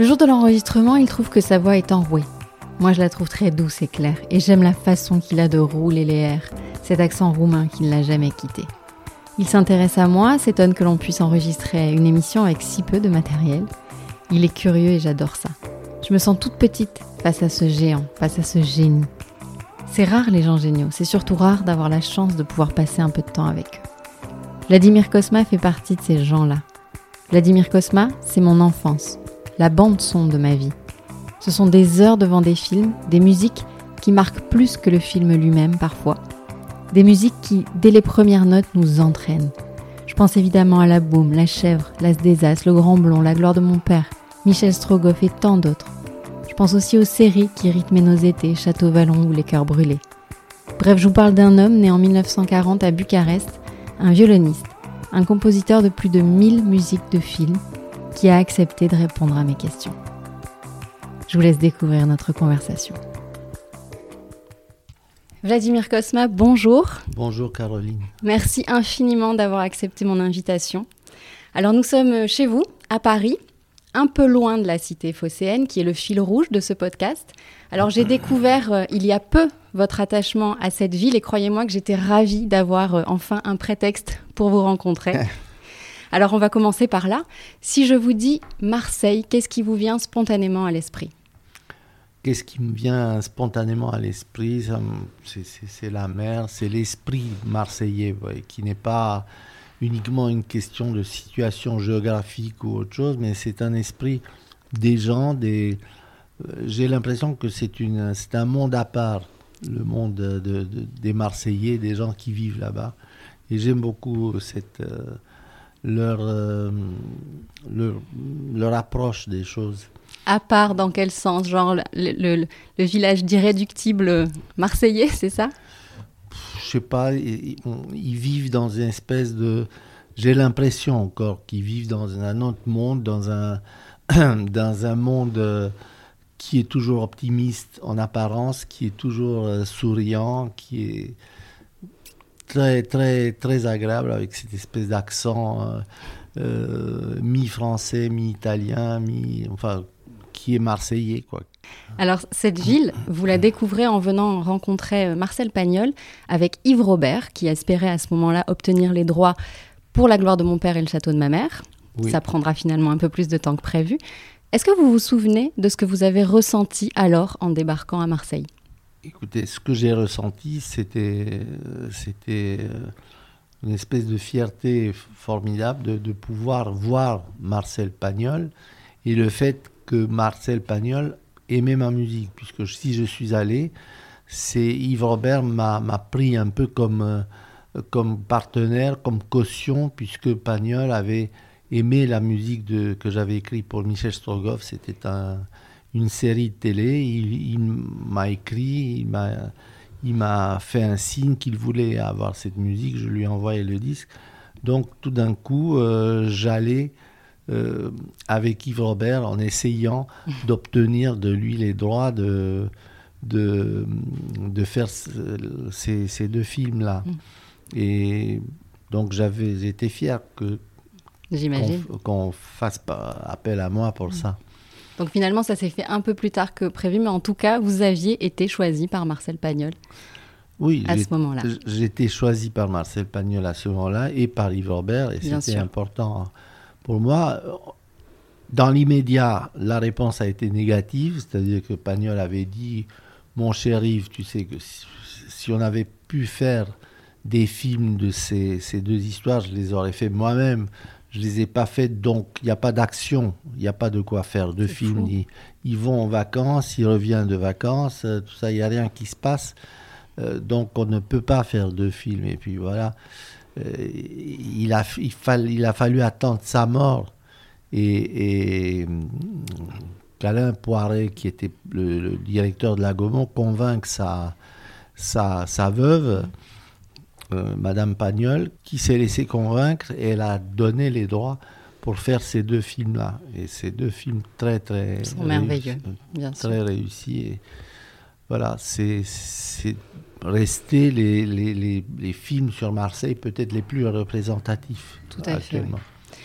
Le jour de l'enregistrement, il trouve que sa voix est enrouée. Moi, je la trouve très douce et claire, et j'aime la façon qu'il a de rouler les airs, cet accent roumain qui ne l'a jamais quitté. Il s'intéresse à moi, s'étonne que l'on puisse enregistrer une émission avec si peu de matériel. Il est curieux et j'adore ça. Je me sens toute petite face à ce géant, face à ce génie. C'est rare les gens géniaux, c'est surtout rare d'avoir la chance de pouvoir passer un peu de temps avec eux. Vladimir Kosma fait partie de ces gens-là. Vladimir Kosma, c'est mon enfance, la bande son de ma vie. Ce sont des heures devant des films, des musiques qui marquent plus que le film lui-même parfois. Des musiques qui, dès les premières notes, nous entraînent. Je pense évidemment à La Boum, La Chèvre, L'As des As, Le Grand Blond, La Gloire de mon Père, Michel Strogoff et tant d'autres. Je pense aussi aux séries qui rythmaient nos étés, Château Vallon ou Les Cœurs Brûlés. Bref, je vous parle d'un homme né en 1940 à Bucarest, un violoniste, un compositeur de plus de 1000 musiques de films, qui a accepté de répondre à mes questions. Je vous laisse découvrir notre conversation. Vladimir Kosma, bonjour. Bonjour Caroline. Merci infiniment d'avoir accepté mon invitation. Alors nous sommes chez vous, à Paris, un peu loin de la cité phocéenne, qui est le fil rouge de ce podcast. Alors j'ai découvert euh, il y a peu votre attachement à cette ville et croyez-moi que j'étais ravie d'avoir euh, enfin un prétexte pour vous rencontrer. Alors on va commencer par là. Si je vous dis Marseille, qu'est-ce qui vous vient spontanément à l'esprit? Qu'est-ce qui me vient spontanément à l'esprit? C'est la mer, c'est l'esprit marseillais, qui n'est pas uniquement une question de situation géographique ou autre chose, mais c'est un esprit des gens, des... Euh, j'ai l'impression que c'est un monde à part, le monde de, des Marseillais, des gens qui vivent là-bas. Et j'aime beaucoup cette, euh, leur, euh, leur, leur, approche des choses. À part dans quel sens Genre le, le, le village d'irréductibles marseillais, c'est ça? Je sais pas, ils, vivent dans une espèce de. J'ai l'impression encore qu'ils vivent dans un autre monde, dans un, dans un monde euh, qui est toujours optimiste en apparence, qui est toujours euh, souriant, qui est très, très, très agréable avec cette espèce d'accent euh, mi-français, mi-italien, mi. Enfin, qui est marseillais, quoi. Alors, cette ville, vous la découvrez en venant rencontrer euh, Marcel Pagnol avec Yves Robert, qui espérait à ce moment-là obtenir les droits pour la gloire de mon père et le château de ma mère. Ça prendra finalement un peu plus de temps que prévu. Est-ce que vous vous souvenez de ce que vous avez ressenti alors en débarquant à Marseille? Écoutez, ce que j'ai ressenti, c'était, c'était euh, une espèce de fierté formidable de, pouvoir voir Marcel Pagnol et le fait que Marcel Pagnol aimait ma musique, puisque si je suis allé, c'est Yves Robert m'a pris un peu comme, euh, comme partenaire, comme caution, puisque Pagnol avait aimé la musique que j'avais écrite pour Michel Strogoff. C'était un, une série de télé. Il, m'a écrit, il m'a fait un signe qu'il voulait avoir cette musique. Je lui ai envoyé le disque. Donc tout d'un coup, euh, j'allais euh, avec Yves Robert en essayant d'obtenir de lui les droits de, de, de faire ces, ces deux films-là. Mm. Et donc j'avais été fier que qu'on fasse appel à moi pour mm. ça. Donc finalement, ça s'est fait un peu plus tard que prévu, mais en tout cas, vous aviez été choisi par Marcel Pagnol. Oui, à ce moment-là. J'ai été choisi par Marcel Pagnol à ce moment-là et par Yves Robert, et c'était important pour moi, dans l'immédiat, la réponse a été négative, c'est-à-dire que Pagnol avait dit Mon cher Yves, tu sais que si, on avait pu faire des films de ces, ces, deux histoires, je les aurais fait moi-même. Je ne les ai pas faites, donc il n'y a pas d'action, il n'y a pas de quoi faire de films. Ils, vont en vacances, ils reviennent de vacances, euh, tout ça, il n'y a rien qui se passe. Euh, donc on ne peut pas faire de films. Et puis voilà. Euh, il, a, il, il, a fallu attendre sa mort et, qu'Alain Poiret, qui était le, directeur de la Gaumont, convainque sa, sa, sa veuve, euh, Madame Pagnol, qui s'est laissée convaincre et elle a donné les droits pour faire ces deux films-là. Et ces deux films très, très. Ils sont merveilleux, bien sûr. Très réussis. Et voilà, c'est resté les, les, les, les, films sur Marseille peut-être les plus représentatifs Tout à actuellement. Fait,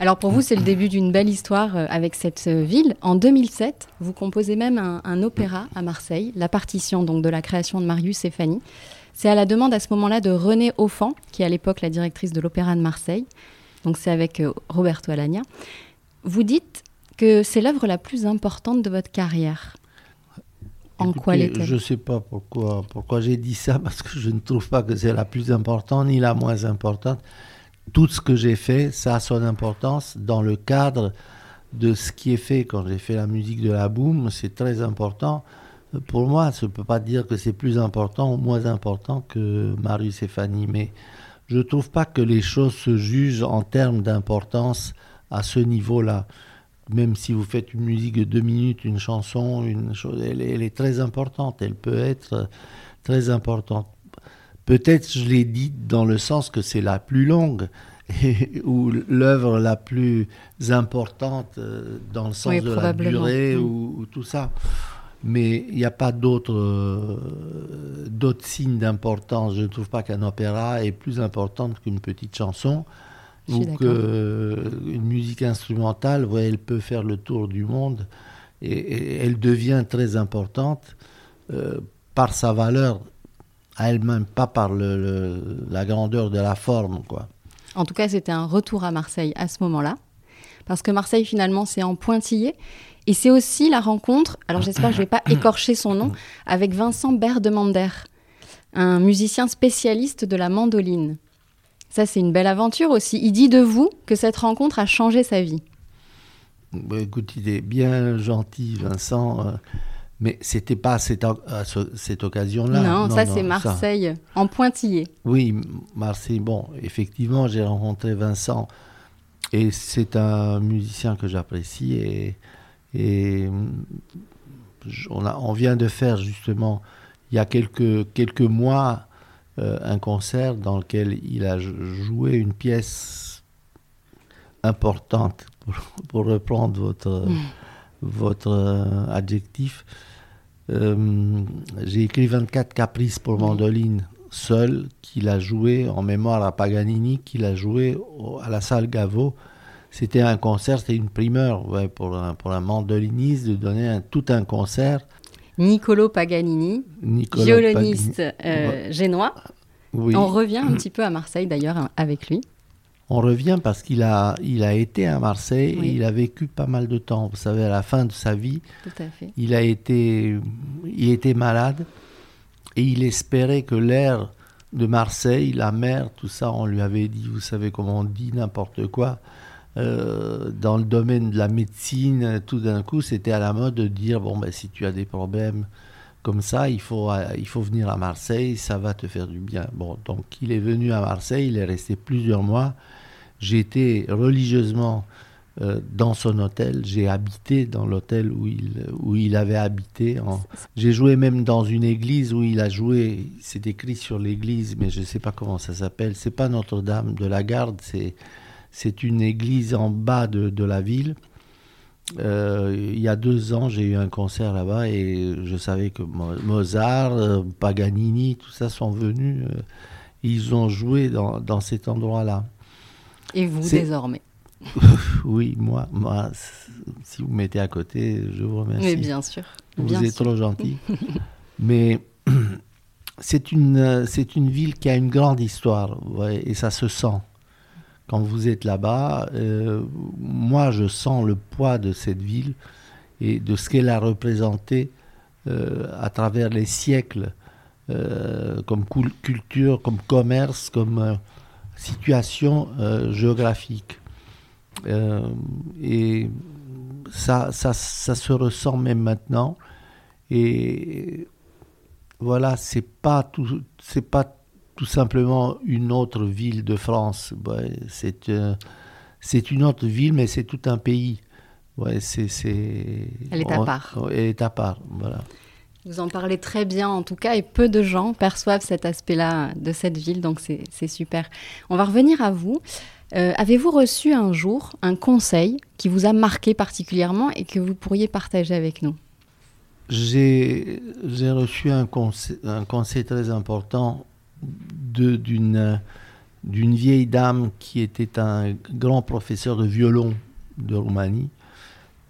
Alors pour vous, c'est le début d'une belle histoire euh, avec cette euh, ville. En 2007, vous composez même un, un, opéra à Marseille, la partition donc de la création de Marius et Fanny. C'est à la demande à ce moment-là de Renée Offan, qui est à l'époque la directrice de l'Opéra de Marseille. Donc c'est avec euh, Roberto Alagna. Vous dites que c'est l'œuvre la plus importante de votre carrière. En quoi l'est-elle? Je ne sais pas pourquoi, pourquoi j'ai dit ça, parce que je ne trouve pas que c'est la plus importante ni la moins importante. Tout ce que j'ai fait, ça a son importance dans le cadre de ce qui est fait. Quand j'ai fait la musique de la boom, c'est très important. Pour moi, je ne peut pas dire que c'est plus important ou moins important que Marius et Fanny, mais je ne trouve pas que les choses se jugent en termes d'importance à ce niveau-là. Même si vous faites une musique de deux minutes, une chanson, une chose, elle, est très importante. Elle peut être très importante. Peut-être je l'ai dit dans le sens que c'est la plus longue ou l'œuvre la plus importante euh, dans le sens de la durée ou, ou, tout ça mais il n'y a pas euh, d'autres signes d'importance. Je ne trouve pas qu'un opéra est plus important qu'une petite chanson ou qu'une musique instrumentale. elle peut faire le tour du monde et, elle devient très importante euh, par sa valeur à elle-même, pas par la grandeur de la forme. Quoi. En tout cas, c'était un retour à Marseille à ce moment-là parce que Marseille finalement c'est en pointillé et c'est aussi la rencontre, alors j'espère que je ne vais pas écorcher son nom, avec Vincent Berdemander, un musicien spécialiste de la mandoline. Ça, c'est une belle aventure aussi. Il dit de vous que cette rencontre a changé sa vie. Bah, écoute, il est bien gentil, Vincent. Euh, mais c'était pas cette, cette occasion-là. Non, ça c'est Marseille, en pointillé. Oui, Marseille. Bon, effectivement, j'ai rencontré Vincent et c'est un musicien que j'apprécie et et on, a, on, vient de faire justement, il y a quelques, quelques mois, euh, un concert dans lequel il a joué une pièce importante, pour, reprendre votre, mm. votre euh, adjectif. Euh, j'ai écrit 24 caprices pour mandoline seul, qu'il a joué en mémoire à Paganini, qu'il a joué à la salle Gaveau c'était un concert, c'était une primeur pour, un, pour un mandoliniste de donner un, tout un concert. Niccolo Paganini, violoniste euh, génois. On revient un petit peu à Marseille d'ailleurs hein, avec lui. On revient parce qu'il a, il a été à Marseille et il a vécu pas mal de temps. Vous savez, à la fin de sa vie, il a été, il était malade et il espérait que l'air de Marseille, la mer, tout ça, on lui avait dit, vous savez comment on dit n'importe quoi, euh, dans le domaine de la médecine, tout d'un coup, c'était à la mode de dire bon, ben, si tu as des problèmes comme ça, il faut, euh, il faut venir à Marseille, ça va te faire du bien. Bon, donc il est venu à Marseille, il est resté plusieurs mois. J'ai été religieusement euh, dans son hôtel, j'ai habité dans l'hôtel où il, où il avait habité. J'ai joué même dans une église où il a joué, c'est écrit sur l'église, mais je ne sais pas comment ça s'appelle. C'est pas Notre-Dame de la Garde, c'est c'est une église en bas de, la ville. Euh, il y a deux ans, j'ai eu un concert là-bas et je savais que Mozart, euh, Paganini, tout ça sont venus. Euh, ils ont joué dans, cet endroit-là. Et vous désormais Oui, moi, moi, si vous mettez à côté, je vous remercie. Mais bien sûr. Vous êtes trop gentil. Mais c'est une, c'est une ville qui a une grande histoire et ça se sent quand vous êtes là-bas, euh, moi je sens le poids de cette ville et de ce qu'elle a représenté euh, à travers les siècles, euh, comme culture, comme commerce, comme situation géographique. et ça, ça, ça, se ressent même maintenant. Et voilà, c'est pas tout, c'est pas tout simplement une autre ville de France. c'est, euh, c'est une autre ville, mais c'est tout un pays. ouais, c'est, Elle est à part. Elle est à part, voilà. Vous en parlez très bien en tout cas et peu de gens perçoivent cet aspect-là de cette ville, donc c'est super. On va revenir à vous. Euh, avez-vous reçu un jour un conseil qui vous a marqué particulièrement et que vous pourriez partager avec nous? J'ai reçu un conseil, un conseil, très important d'une vieille dame qui était un grand professeur de violon de Roumanie,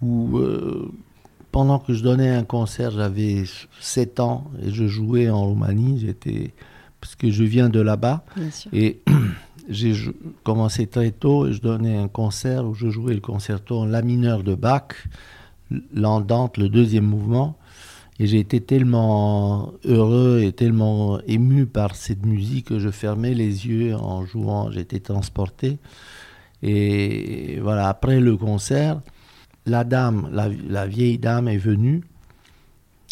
où euh, pendant que je donnais un concert, j'avais 7 ans et je jouais en Roumanie, j'étais parce que je viens de là-bas. Et j'ai commencé très tôt et je donnais un concert où je jouais le concerto en la mineur de Bach, l'andante, le deuxième mouvement. Et j'ai été tellement heureux et tellement ému par cette musique que je fermais les yeux en jouant, j'étais transporté. Et voilà, après le concert, la dame, la, vieille dame est venue.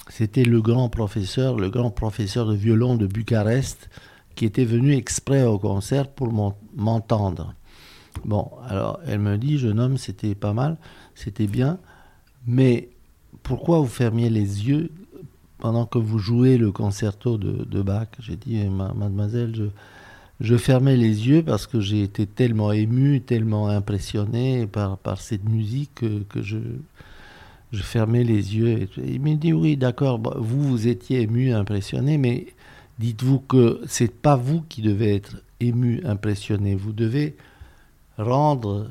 C'était le grand professeur, le grand professeur de violon de Bucarest, qui était venu exprès au concert pour m'entendre. Bon, alors elle me dit, jeune homme, c'était pas mal, c'était bien, mais pourquoi vous fermiez les yeux pendant que vous jouez le concerto de, Bach? J'ai dit, mademoiselle, je, fermais les yeux parce que j'ai été tellement ému, tellement impressionné par, cette musique que, je, fermais les yeux. il m'a dit oui, d'accord, vous, vous étiez ému, impressionné, mais dites-vous que c'est pas vous qui devez être ému, impressionné. Vous devez rendre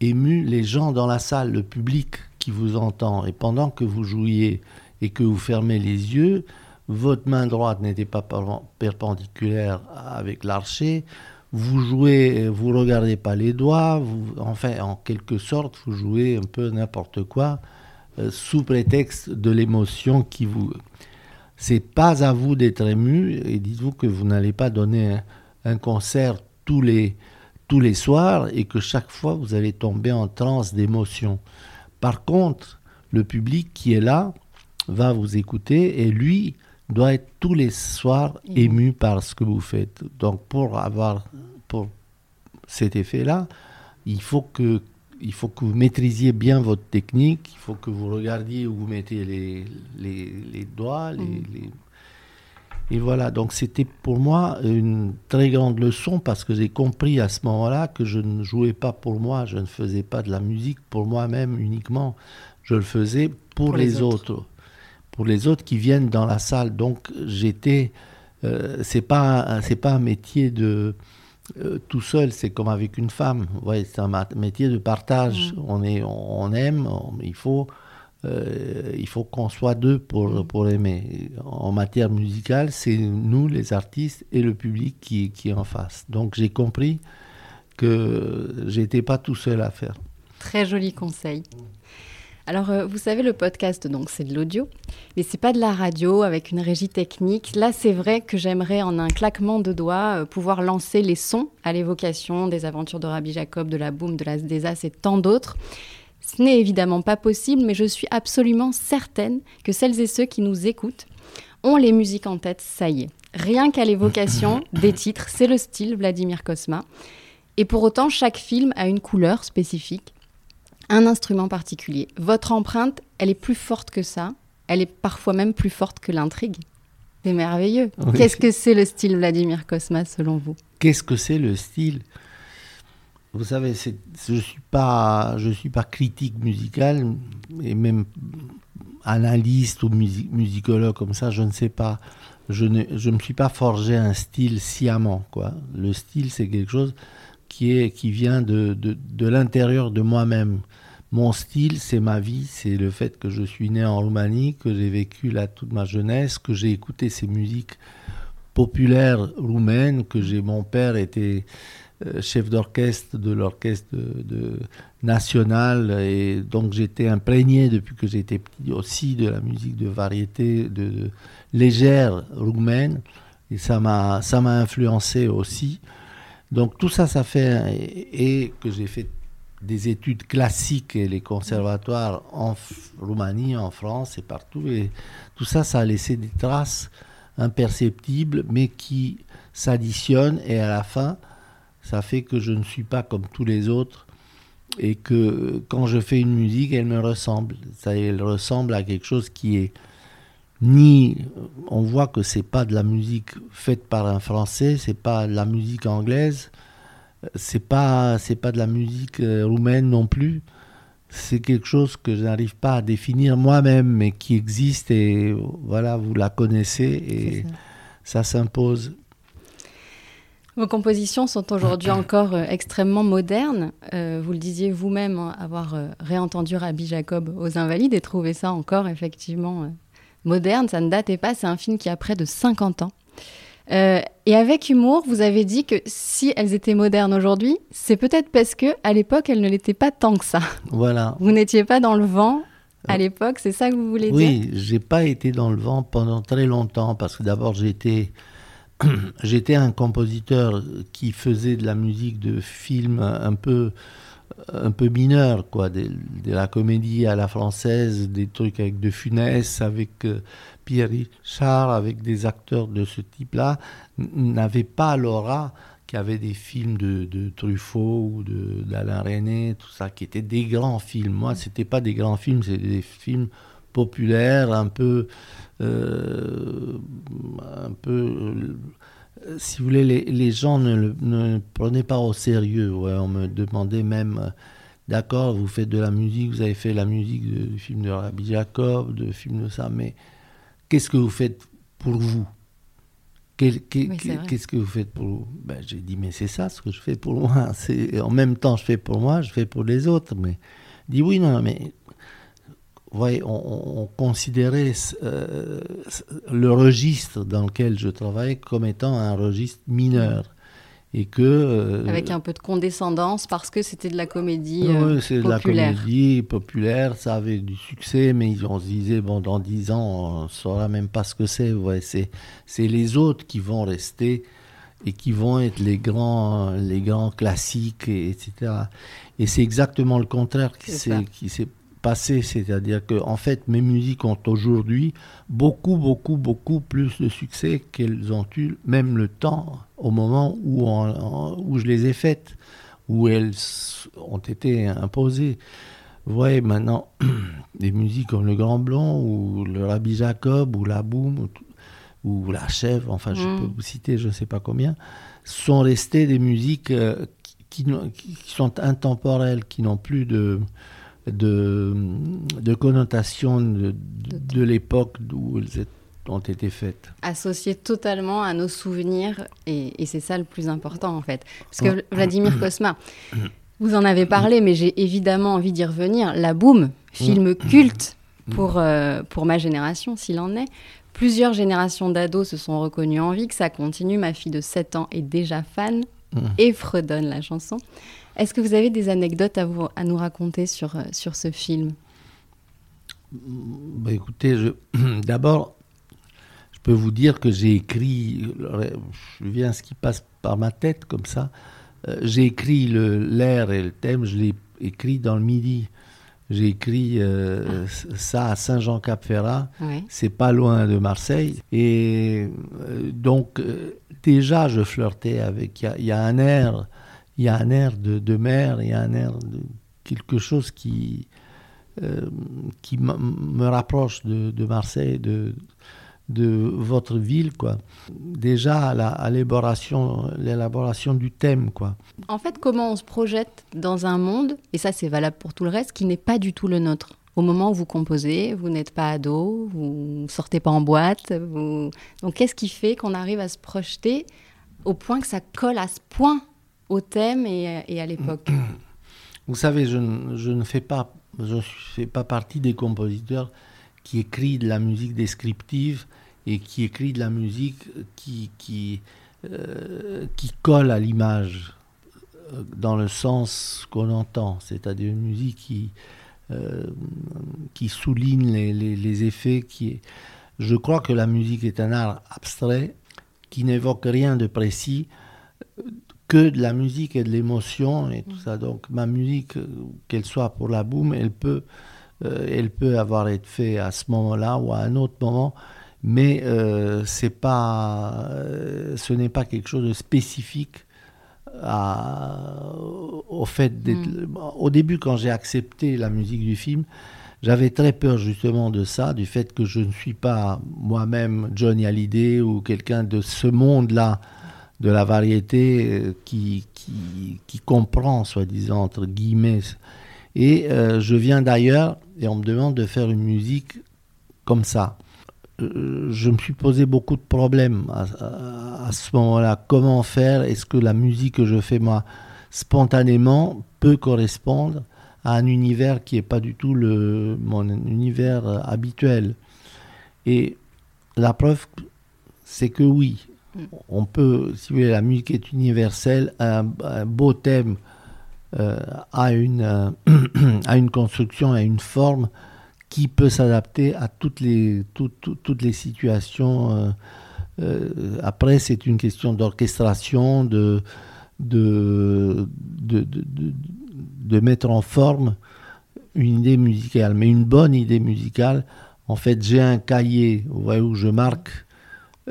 ému les gens dans la salle, le public qui vous entend. Et pendant que vous jouiez et que vous fermez les yeux, votre main droite n'était pas perpendiculaire avec l'archer, vous jouez, vous regardez pas les doigts, vous, enfin, en quelque sorte, vous jouez un peu n'importe quoi euh, sous prétexte de l'émotion qui vous. C'est pas à vous d'être ému et dites-vous que vous n'allez pas donner un, concert tous les, tous les soirs et que chaque fois vous allez tomber en transe d'émotion. Par contre, le public qui est là va vous écouter et lui, doit être tous les soirs ému par ce que vous faites. Donc pour avoir pour cet effet-là, il faut que il faut que vous maîtrisiez bien votre technique, il faut que vous regardiez où vous mettez les, les, les doigts, les, mm. les, et voilà, donc c'était pour moi une très grande leçon parce que j'ai compris à ce moment-là que je ne jouais pas pour moi, je ne faisais pas de la musique pour moi-même uniquement, je le faisais pour, les, autres pour les autres qui viennent dans la salle. Donc j'étais, euh, c'est pas c'est pas un métier de euh, tout seul, c'est comme avec une femme. Ouais, c'est un métier de partage. Mm. On est, on, aime, il faut. Euh, il faut qu'on soit deux pour, pour aimer. En matière musicale, c'est nous, les artistes, et le public qui, qui en face. Donc j'ai compris que j'étais pas tout seul à faire. Très joli conseil. Alors, euh, vous savez, le podcast, donc, c'est de l'audio, mais c'est pas de la radio avec une régie technique. Là, c'est vrai que j'aimerais, en un claquement de doigts, euh, pouvoir lancer les sons à l'évocation des aventures de Rabbi Jacob, de la Boom, de la des et tant d'autres. Ce n'est évidemment pas possible, mais je suis absolument certaine que celles et ceux qui nous écoutent ont les musiques en tête, ça y est. Rien qu'à l'évocation des titres, c'est le style Vladimir Kosma. Et pour autant, chaque film a une couleur spécifique un instrument particulier. Votre empreinte, elle est plus forte que ça. Elle est parfois même plus forte que l'intrigue. C'est merveilleux. Qu'est-ce que c'est le style Vladimir Kosmas selon vous? Qu'est-ce que c'est le style? Vous savez, je ne suis, pas, suis pas critique musical et même analyste ou musicologue comme ça, je ne sais pas. Je ne je me suis pas forgé un style sciemment. Quoi. Le style, c'est quelque chose qui, est, qui vient de, de, de l'intérieur de moi-même. Mon style, c'est ma vie, c'est le fait que je suis né en Roumanie, que j'ai vécu là toute ma jeunesse, que j'ai écouté ces musiques populaires roumaines, que j'ai mon père était chef d'orchestre de l'orchestre national et donc j'étais imprégné depuis que j'étais petit aussi de la musique de variété de, légère roumaine et ça m'a influencé aussi donc tout ça ça fait et que j'ai fait des études classiques et les conservatoires en Roumanie, en France et partout. Et tout ça, ça a laissé des traces imperceptibles, mais qui s'additionnent. Et à la fin, ça fait que je ne suis pas comme tous les autres et que quand je fais une musique, elle me ressemble. Ça, elle ressemble à quelque chose qui est ni. On voit que c'est pas de la musique faite par un Français, c'est pas de la musique anglaise, c'est pas c'est pas de la musique euh, roumaine non plus. C'est quelque chose que je n'arrive pas à définir moi-même, mais qui existe et voilà, vous la connaissez et ça s'impose. Vos compositions sont aujourd'hui encore euh, extrêmement modernes. Euh, vous le disiez vous-même, hein, avoir euh, réentendu Rabbi Jacob aux Invalides et trouver ça encore effectivement moderne. Ça ne datait pas, c'est un film qui a près de 50 ans. et avec humour, vous avez dit que si elles étaient modernes aujourd'hui, c'est peut-être parce que à l'époque, elles ne l'étaient pas tant que ça. Voilà. Vous n'étiez pas dans le vent à l'époque, c'est ça que vous voulez dire? Oui, j'ai pas été dans le vent pendant très longtemps parce que d'abord j'étais j'étais un compositeur qui faisait de la musique de films un peu un peu mineur quoi. De, la comédie à la française des trucs avec de Funès avec euh, Pierre Richard avec des acteurs de ce type là n'avait pas l'aura qu'avaient des films de, Truffaut ou d'Alain René tout ça qui étaient des grands films. Moi c'était pas des grands films c'était des films populaires un peu un peu, euh, si vous voulez, les, gens ne le prenaient pas au sérieux. on me demandait même, euh, d'accord, vous faites de la musique, vous avez fait la musique du film de Rabbi Jacob, de film de ça, mais qu'est-ce que vous faites pour vous? Qu'est-ce que vous faites pour vous? Ben, J'ai dit, mais c'est ça ce que je fais pour moi. En même temps, je fais pour moi, je fais pour les autres. Mais dit, oui, non, mais voyez, on, considérait euh, le registre dans lequel je travaillais comme étant un registre mineur. Et que, euh, Avec un peu de condescendance parce que c'était de la comédie oui, c'est de la comédie populaire, ça avait du succès, mais on se disait, bon, dans dix ans, on ne saura même pas ce que c'est. Ouais, c'est, c'est les autres qui vont rester et qui vont être les grands, les grands classiques, et, etc. Et c'est exactement le contraire qui s'est passé, c'est-à-dire que en fait mes musiques ont aujourd'hui beaucoup, beaucoup, beaucoup plus de succès qu'elles ont eu même le temps au moment où, où je les ai faites, où elles ont été imposées. Vous voyez maintenant des musiques comme le Grand Blanc ou le Rabbi Jacob ou la Boum ou, la Chèvre, enfin je mm. peux vous citer je ne sais pas combien, sont restées des musiques euh, qui, qui sont intemporelles, qui n'ont plus de de, de connotation de, de, l'époque où elles ont été faites. Associées totalement à nos souvenirs, et, et c'est ça le plus important en fait. Parce que Vladimir Kosma, vous en avez parlé, mais j'ai évidemment envie d'y revenir. La Boom, film culte pour, euh, pour ma génération, s'il en est. Plusieurs générations d'ados se sont reconnues en vie, que ça continue. Ma fille de 7 ans est déjà fan et fredonne la chanson. Est-ce que vous avez des anecdotes à, vous, à nous raconter sur, euh, sur ce film? Bah, Écoutez, d'abord, je peux vous dire que j'ai écrit, je viens ce qui passe par ma tête comme ça, euh, j'ai écrit l'air et le thème, je l'ai écrit dans le midi. J'ai écrit euh, ah. ça à Saint-Jean-Cap-Ferrat, c'est pas loin de Marseille. Et donc, déjà, je flirtais avec. Il y, a un air il y a un air de, mer, il y a un air de quelque chose qui, euh, qui me rapproche de, Marseille, de, de votre ville, quoi. Déjà à l'élaboration, l'élaboration du thème, quoi. En fait, comment on se projette dans un monde, et ça c'est valable pour tout le reste, qui n'est pas du tout le nôtre? Au moment où vous composez, vous n'êtes pas ado, vous sortez pas en boîte. Vous... Donc qu'est-ce qui fait qu'on arrive à se projeter au point que ça colle à ce point? Au thème et, à l'époque Vous savez, je, ne fais pas, je fais pas partie des compositeurs qui écrivent de la musique descriptive et qui écrit de la musique qui, qui, euh, qui colle à l'image euh, dans le sens qu'on entend, c'est-à-dire une musique qui, euh, qui souligne les, les, les, effets. Qui Je crois que la musique est un art abstrait qui n'évoque rien de précis, que de la musique et de l'émotion et tout ça. Donc ma musique, euh, qu'elle soit pour la boum, elle peut, euh, elle peut avoir été faite à ce moment-là ou à un autre moment, mais euh, c'est pas, ce n'est pas quelque chose de spécifique au fait mm. Au début, quand j'ai accepté la musique du film, j'avais très peur justement de ça, du fait que je ne suis pas moi-même Johnny Hallyday ou quelqu'un de ce monde-là de la variété euh, qui, qui, comprend, soi-disant, entre guillemets. Et euh, je viens d'ailleurs et on me demande de faire une musique comme ça. Euh, je me suis posé beaucoup de problèmes à, ce moment-là. Comment faire? Est-ce que la musique que je fais moi spontanément peut correspondre à un univers qui n'est pas du tout le, mon univers habituel? Et la preuve, c'est que oui. On peut, si vous voulez, la musique est universelle, un, beau thème euh, a, une, euh, a une construction, a une forme qui peut s'adapter à toutes les, toutes les situations. après, c'est une question d'orchestration, de, de, mettre en forme une idée musicale, mais une bonne idée musicale. En fait, j'ai un cahier où je marque,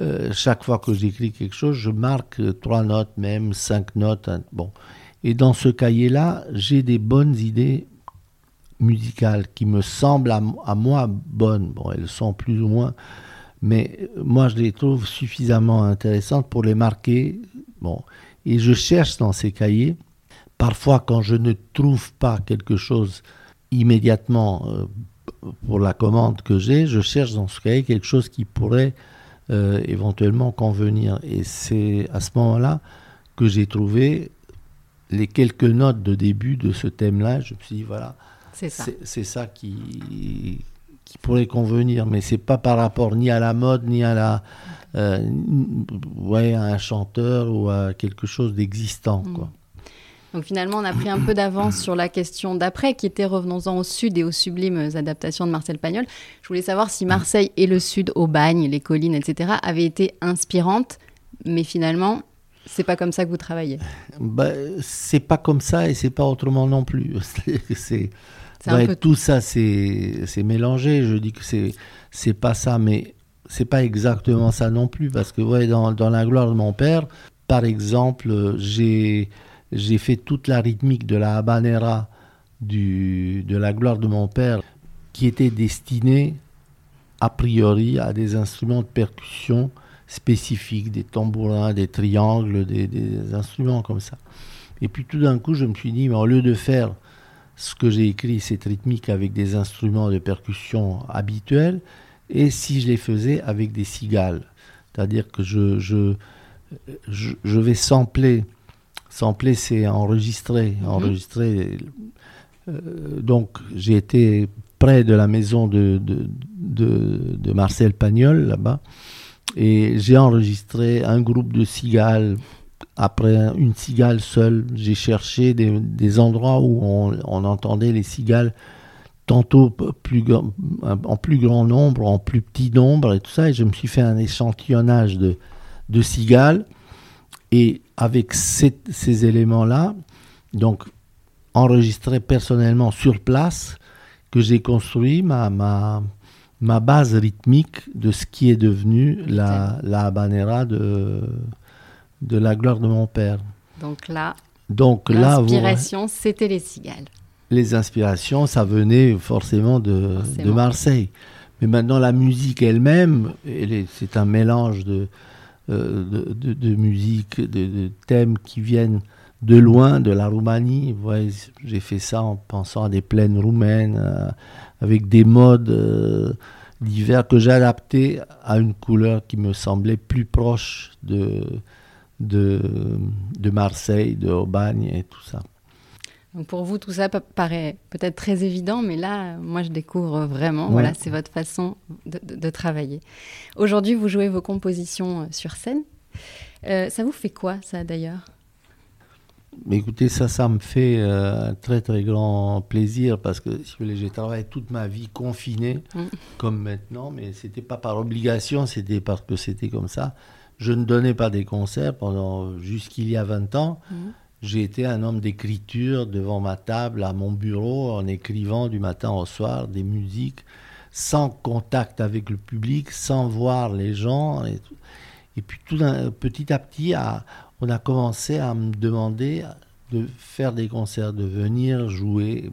euh, chaque fois que j'écris quelque chose, je marque trois notes, même cinq notes. Hein, bon. Et dans ce cahier-là, j'ai des bonnes idées musicales qui me semblent à, moi bonnes. Bon, elles sont plus ou moins, mais moi je les trouve suffisamment intéressantes pour les marquer. Bon. Et je cherche dans ces cahiers Parfois, quand je ne trouve pas quelque chose immédiatement euh, pour la commande que j'ai, je cherche dans ce cahier quelque chose qui pourrait euh, éventuellement convenir. Et c'est à ce moment-là que j'ai trouvé les quelques notes de début de ce thème-là. Je me suis dit, voilà, c'est ça, qui, qui pourrait convenir. Mais c'est pas par rapport ni à la mode, ni à la. Euh, ouais, à un chanteur ou à quelque chose d'existant. Mm. Quoi. Donc finalement, on a pris un peu d'avance sur la question d'après, qui était revenons-en au sud et aux sublimes adaptations de Marcel Pagnol. Je voulais savoir si Marseille et le sud, au bagne, les collines, etc., avaient été inspirantes, mais finalement, c'est pas comme ça que vous travaillez. Bah, c'est pas comme ça et c'est pas autrement non plus. c'est tout ça, c'est mélangé. Je dis que c'est c'est pas ça, mais c'est pas exactement ça non plus parce que ouais, dans, dans la gloire de mon père, par exemple, j'ai j'ai fait toute la rythmique de la habanera de la gloire de mon père, qui était destinée a priori à des instruments de percussion spécifiques, des tambourins, des triangles, des, des instruments comme ça. Et puis tout d'un coup, je me suis dit, mais au lieu de faire ce que j'ai écrit, cette rythmique avec des instruments de percussion habituels, et si je les faisais avec des cigales? C'est-à-dire que je, je, je, je vais sampler Sampler, c'est enregistrer. Mhm. Euh, donc, j'ai été près de la maison de, de, de, Marcel Pagnol, là-bas, et j'ai enregistré un groupe de cigales. Après une cigale seule, j'ai cherché des, des, endroits où on, on, entendait les cigales tantôt plus, en plus grand nombre, en plus petit nombre et tout ça, et je me suis fait un échantillonnage de, de cigales. Et avec ces, éléments-là, donc enregistrés personnellement sur place, que j'ai construit ma, ma, ma, base rythmique de ce qui est devenu la, la habanera de, de la gloire de mon père. Donc là, donc l'inspiration, c'était les cigales. Les inspirations, ça venait forcément de, de Marseille. Mais maintenant, la musique elle-même, c'est un mélange de, euh, de, musique, de, thèmes qui viennent de loin, de la Roumanie. J'ai fait ça en pensant à des plaines roumaines, euh, avec des modes euh, divers que j'ai adaptés à une couleur qui me semblait plus proche de, de, de Marseille, de Aubagne et tout ça. Donc pour vous, tout ça paraît peut-être très évident, mais là, moi, je découvre vraiment. Voilà, c'est votre façon de, travailler. Aujourd'hui, vous jouez vos compositions euh, sur scène. Euh, ça vous fait quoi, ça, d'ailleurs? Écoutez, ça, ça me fait euh, un très très grand plaisir parce que si vous voulez, j'ai travaillé toute ma vie confiné, mm. comme maintenant, mais c'était pas par obligation, c'était parce que c'était comme ça. Je ne donnais pas des concerts pendant jusqu'il y a 20 ans. Mm. J'ai été un homme d'écriture devant ma table, à mon bureau, en écrivant du matin au soir des musiques, sans contact avec le public, sans voir les gens. Et, puis petit à petit, on a commencé à me demander de faire des concerts, de venir jouer.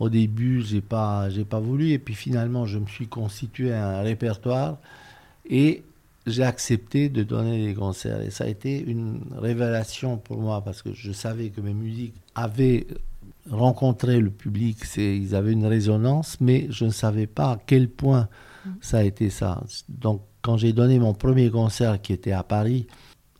Au début, j'ai pas, j'ai pas voulu, et puis finalement, je me suis constitué un répertoire et j'ai accepté de donner des concerts. Et ça a été une révélation pour moi parce que je savais que mes musiques avaient rencontré le public, ils avaient une résonance, mais je ne savais pas à quel point ça a été ça. Donc, quand j'ai donné mon premier concert qui était à Paris,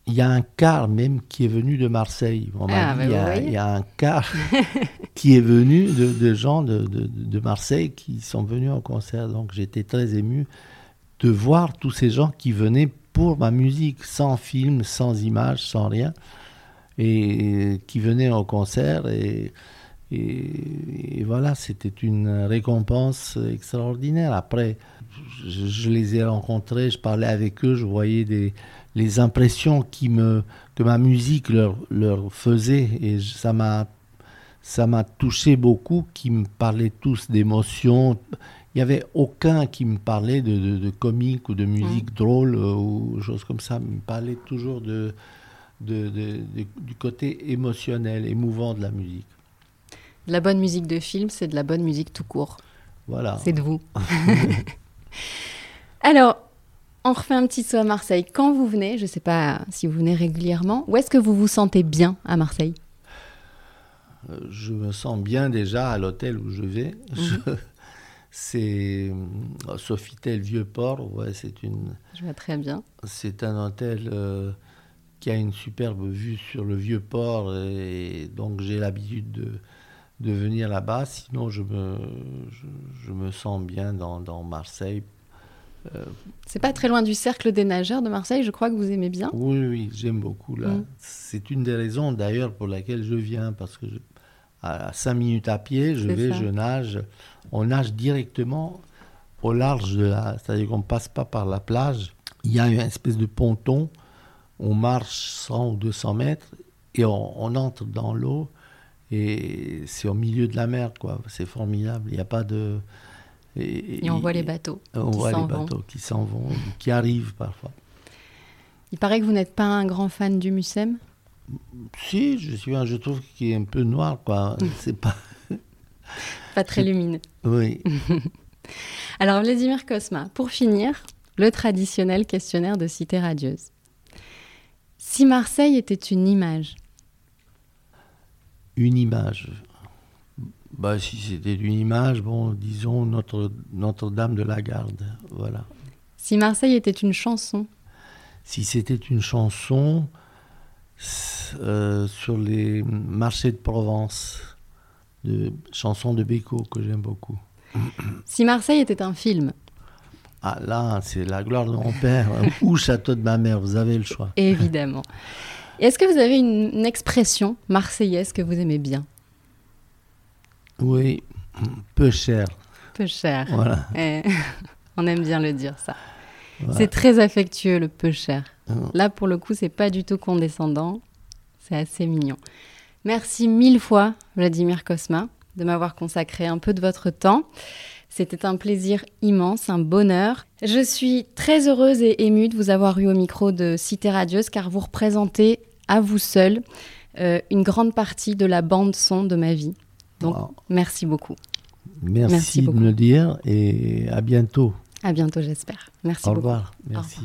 il y a un quart même qui est venu de Marseille. Ah, il, y a, un quart qui est venu de, gens de, de, Marseille qui sont venus au concert. Donc j'étais très ému de voir tous ces gens qui venaient pour ma musique, sans film, sans image, sans rien, et qui venaient au concert. Et, voilà, c'était une récompense extraordinaire. Après, je, je, les ai rencontrés, je parlais avec eux, je voyais des, les impressions qui me, que ma musique leur, leur faisait. Et ça m'a, ça m'a touché beaucoup, qui me parlaient tous d'émotions. Il n'y avait aucun qui me parlait de, de, comique ou de musique mmh. drôle euh, ou choses comme ça. Il me parlait toujours de, de, du côté émotionnel, émouvant de la musique. la bonne musique de film, c'est de la bonne musique tout court. Voilà. C'est de vous. Alors, on refait un petit saut à Marseille. Quand vous venez, je ne sais pas si vous venez régulièrement, où est-ce que vous vous sentez bien à Marseille? Euh, Je me sens bien déjà à l'hôtel où je vais. Mhm. C'est euh, Sofitel Vieux-Port. Ouais, c'est une. Je vois très bien. C'est un hôtel euh, qui a une superbe vue sur le Vieux-Port et donc j'ai l'habitude de, de venir là-bas. Sinon, je me, je, me sens bien dans, dans Marseille euh, c'est pas très loin du cercle des nageurs de Marseille, je crois que vous aimez bien. Oui, oui, j'aime beaucoup là. Mm. C'est une des raisons d'ailleurs pour laquelle je viens, parce que à 5 minutes à pied, je vais, je nage. On nage directement au large de la. C'est-à-dire qu'on ne passe pas par la plage. Il y a une espèce de ponton. On marche 100 ou 200 mètres et on, on entre dans l'eau. Et c'est au milieu de la mer, quoi. C'est formidable. Il n'y a pas de. Et, on voit les bateaux. On voit les bateaux qui s'en vont, qui arrivent parfois. Il paraît que vous n'êtes pas un grand fan du Mucem? Si, je suis je trouve qu'il est un peu noir, quoi. C'est pas. pas très lumineux. Oui. Alors, Vladimir Kosma, pour finir, le traditionnel questionnaire de Cité Radieuse. Si Marseille était une image Une image. Bah, si c'était une image, bon, disons Notre, Notre-Dame de la Garde, voilà. Si Marseille était une chanson Si c'était une chanson euh, sur les marchés de Provence, de chansons de Beko que j'aime beaucoup. Si Marseille était un film Ah là, c'est la gloire de mon père ou Château de ma mère, vous avez le choix. Évidemment. Est-ce que vous avez une expression marseillaise que vous aimez bien? Oui, peu cher. Peu cher. Voilà. Eh, on aime bien le dire, ça. C'est très affectueux, le peu cher. Là, pour le coup, c'est pas du tout condescendant. C'est assez mignon. Merci mille fois, Vladimir Kosma, de m'avoir consacré un peu de votre temps. C'était un plaisir immense, un bonheur. Je suis très heureuse et émue de vous avoir eu au micro de Cité Radieuse car vous représentez à vous seul euh, une grande partie de la bande son de ma vie. Donc, merci beaucoup. Merci, de me le dire et à bientôt. À bientôt, j'espère. Merci beaucoup. Au revoir. Merci.